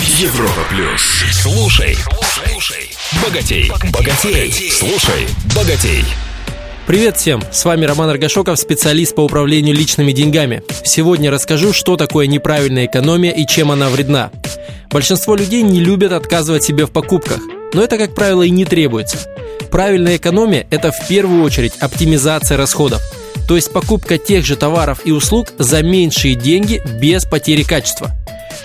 Европа плюс. Слушай, слушай, богатей, богатей, слушай, богатей. Привет всем! С вами Роман Аргашоков, специалист по управлению личными деньгами. Сегодня расскажу, что такое неправильная экономия и чем она вредна. Большинство людей не любят отказывать себе в покупках, но это, как правило, и не требуется. Правильная экономия – это в первую очередь оптимизация расходов, то есть покупка тех же товаров и услуг за меньшие деньги без потери качества.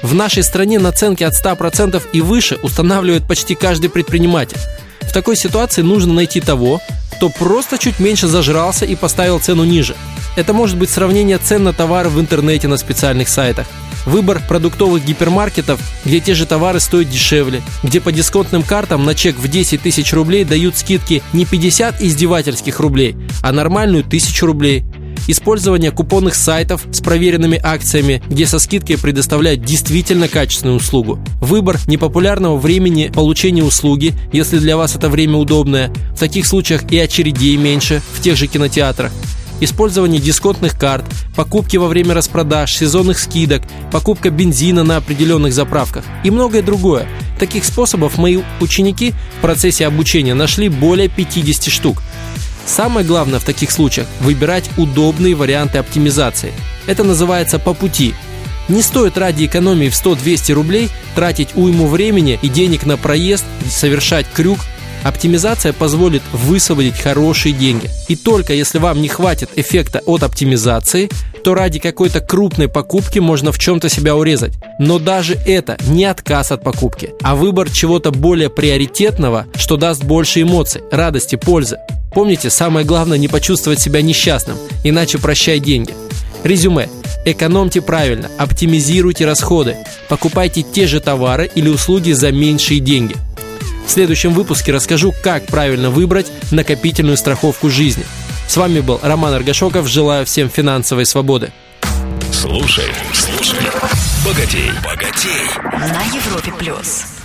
В нашей стране наценки от 100% и выше устанавливает почти каждый предприниматель. В такой ситуации нужно найти того, кто просто чуть меньше зажрался и поставил цену ниже. Это может быть сравнение цен на товары в интернете на специальных сайтах, выбор продуктовых гипермаркетов, где те же товары стоят дешевле, где по дисконтным картам на чек в 10 тысяч рублей дают скидки не 50 издевательских рублей, а нормальную тысячу рублей, использование купонных сайтов с проверенными акциями, где со скидкой предоставляют действительно качественную услугу, выбор непопулярного времени получения услуги, если для вас это время удобное, в таких случаях и очередей меньше в тех же кинотеатрах, использование дисконтных карт, покупки во время распродаж, сезонных скидок, покупка бензина на определенных заправках и многое другое. Таких способов мои ученики в процессе обучения нашли более 50 штук. Самое главное в таких случаях – выбирать удобные варианты оптимизации. Это называется по пути. Не стоит ради экономии в 100-200 рублей тратить уйму времени и денег на проезд, совершать крюк. Оптимизация позволит высвободить хорошие деньги. И только если вам не хватит эффекта от оптимизации, то ради какой-то крупной покупки можно в чем-то себя урезать. Но даже это не отказ от покупки, а выбор чего-то более приоритетного, что даст больше эмоций, радости, пользы. Помните, самое главное не почувствовать себя несчастным, иначе прощай деньги. Резюме. Экономьте правильно, оптимизируйте расходы, покупайте те же товары или услуги за меньшие деньги. В следующем выпуске расскажу, как правильно выбрать накопительную страховку жизни. С вами был Роман Аргашоков. Желаю всем финансовой свободы. Слушай, слушай, богатей, богатей. На Европе плюс.